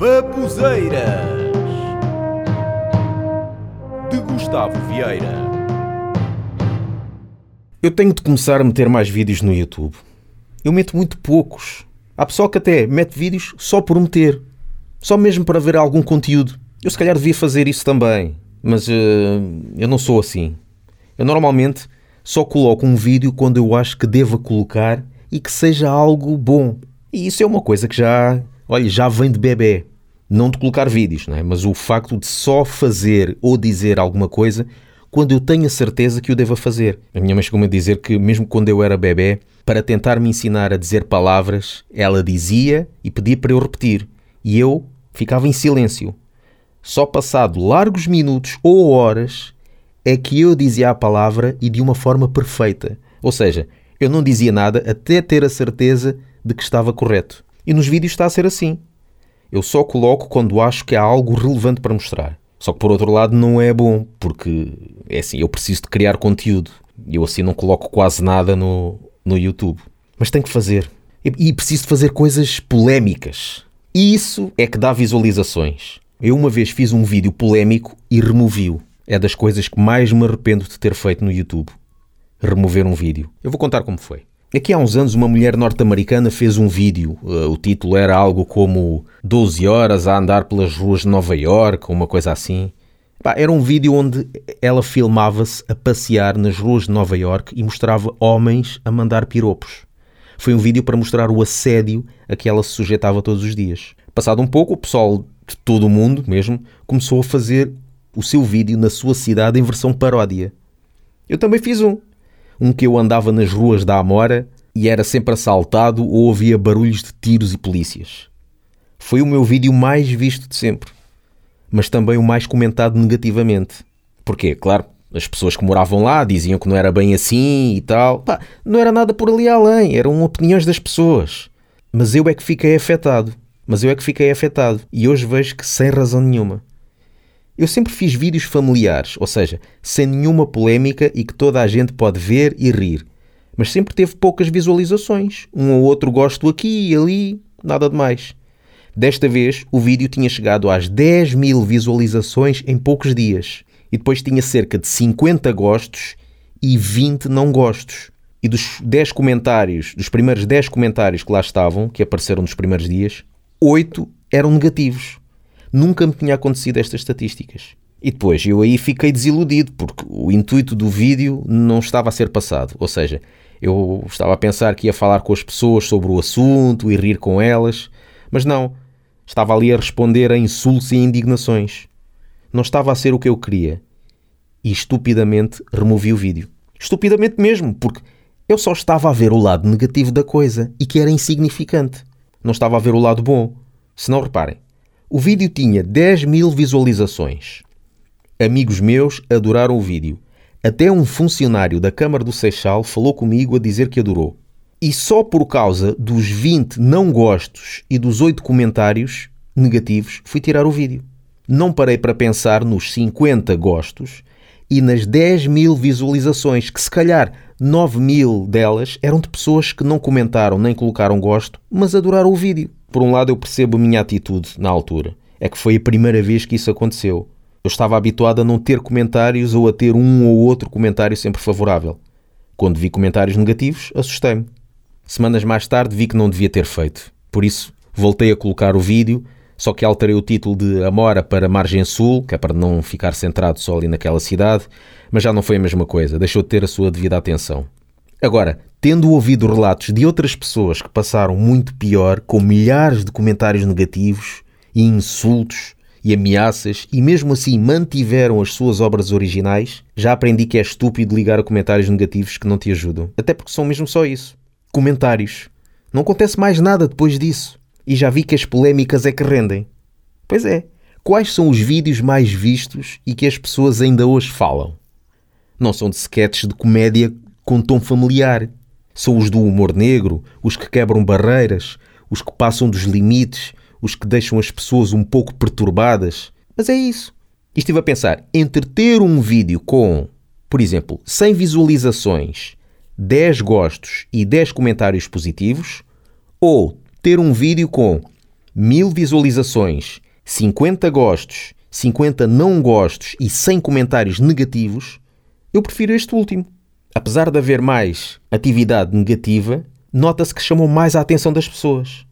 Babuzeiras de Gustavo Vieira. Eu tenho de começar a meter mais vídeos no YouTube. Eu meto muito poucos. Há pessoal que até mete vídeos só por meter. Só mesmo para ver algum conteúdo. Eu se calhar devia fazer isso também. Mas uh, eu não sou assim. Eu normalmente só coloco um vídeo quando eu acho que deva colocar e que seja algo bom. E isso é uma coisa que já, olha, já vem de bebê. Não de colocar vídeos, não é? mas o facto de só fazer ou dizer alguma coisa quando eu tenho a certeza que o devo fazer. A minha mãe chegou-me a dizer que, mesmo quando eu era bebê, para tentar me ensinar a dizer palavras, ela dizia e pedia para eu repetir. E eu ficava em silêncio. Só passado largos minutos ou horas é que eu dizia a palavra e de uma forma perfeita. Ou seja, eu não dizia nada até ter a certeza de que estava correto. E nos vídeos está a ser assim. Eu só coloco quando acho que há algo relevante para mostrar. Só que por outro lado não é bom, porque é assim, eu preciso de criar conteúdo. Eu assim não coloco quase nada no, no YouTube. Mas tenho que fazer. E, e preciso de fazer coisas polémicas. E isso é que dá visualizações. Eu uma vez fiz um vídeo polémico e removi-o. É das coisas que mais me arrependo de ter feito no YouTube. Remover um vídeo. Eu vou contar como foi. Aqui há uns anos, uma mulher norte-americana fez um vídeo. Uh, o título era algo como 12 horas a andar pelas ruas de Nova York, uma coisa assim. era um vídeo onde ela filmava-se a passear nas ruas de Nova York e mostrava homens a mandar piropos. Foi um vídeo para mostrar o assédio a que ela se sujeitava todos os dias. Passado um pouco, o pessoal de todo o mundo mesmo começou a fazer o seu vídeo na sua cidade em versão paródia. Eu também fiz um um que eu andava nas ruas da Amora e era sempre assaltado ou ouvia barulhos de tiros e polícias. Foi o meu vídeo mais visto de sempre, mas também o mais comentado negativamente. Porquê? Claro, as pessoas que moravam lá diziam que não era bem assim e tal. Pá, não era nada por ali além, eram opiniões das pessoas. Mas eu é que fiquei afetado. Mas eu é que fiquei afetado. E hoje vejo que sem razão nenhuma. Eu sempre fiz vídeos familiares, ou seja, sem nenhuma polémica e que toda a gente pode ver e rir. Mas sempre teve poucas visualizações. Um ou outro gosto aqui e ali, nada de mais. Desta vez, o vídeo tinha chegado às 10 mil visualizações em poucos dias. E depois tinha cerca de 50 gostos e 20 não gostos. E dos 10 comentários, dos primeiros 10 comentários que lá estavam, que apareceram nos primeiros dias, 8 eram negativos. Nunca me tinha acontecido estas estatísticas. E depois eu aí fiquei desiludido, porque o intuito do vídeo não estava a ser passado. Ou seja, eu estava a pensar que ia falar com as pessoas sobre o assunto e rir com elas, mas não. Estava ali a responder a insultos e indignações. Não estava a ser o que eu queria. E estupidamente removi o vídeo. Estupidamente mesmo, porque eu só estava a ver o lado negativo da coisa e que era insignificante. Não estava a ver o lado bom. Se não reparem, o vídeo tinha 10 mil visualizações. Amigos meus adoraram o vídeo. Até um funcionário da Câmara do Seixal falou comigo a dizer que adorou. E só por causa dos 20 não gostos e dos 8 comentários negativos fui tirar o vídeo. Não parei para pensar nos 50 gostos e nas 10 mil visualizações, que se calhar 9 mil delas eram de pessoas que não comentaram nem colocaram gosto, mas adoraram o vídeo. Por um lado, eu percebo a minha atitude na altura. É que foi a primeira vez que isso aconteceu. Eu estava habituado a não ter comentários ou a ter um ou outro comentário sempre favorável. Quando vi comentários negativos, assustei-me. Semanas mais tarde vi que não devia ter feito. Por isso, voltei a colocar o vídeo, só que alterei o título de Amora para Margem Sul, que é para não ficar centrado só ali naquela cidade, mas já não foi a mesma coisa, deixou de ter a sua devida atenção. Agora, tendo ouvido relatos de outras pessoas que passaram muito pior, com milhares de comentários negativos e insultos e ameaças, e mesmo assim mantiveram as suas obras originais, já aprendi que é estúpido ligar a comentários negativos que não te ajudam. Até porque são mesmo só isso. Comentários. Não acontece mais nada depois disso. E já vi que as polémicas é que rendem. Pois é. Quais são os vídeos mais vistos e que as pessoas ainda hoje falam? Não são de sketches de comédia com tom familiar, são os do humor negro, os que quebram barreiras, os que passam dos limites, os que deixam as pessoas um pouco perturbadas. Mas é isso. E estive a pensar entre ter um vídeo com, por exemplo, 100 visualizações, 10 gostos e 10 comentários positivos, ou ter um vídeo com mil visualizações, 50 gostos, 50 não gostos e 100 comentários negativos, eu prefiro este último. Apesar de haver mais atividade negativa, nota-se que chamou mais a atenção das pessoas.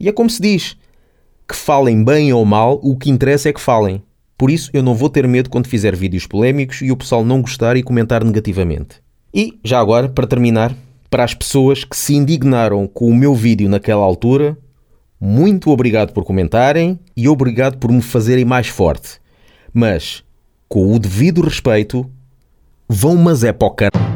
E é como se diz: que falem bem ou mal, o que interessa é que falem. Por isso eu não vou ter medo quando fizer vídeos polémicos e o pessoal não gostar e comentar negativamente. E, já agora, para terminar, para as pessoas que se indignaram com o meu vídeo naquela altura, muito obrigado por comentarem e obrigado por me fazerem mais forte. Mas, com o devido respeito, vão mas é para o car...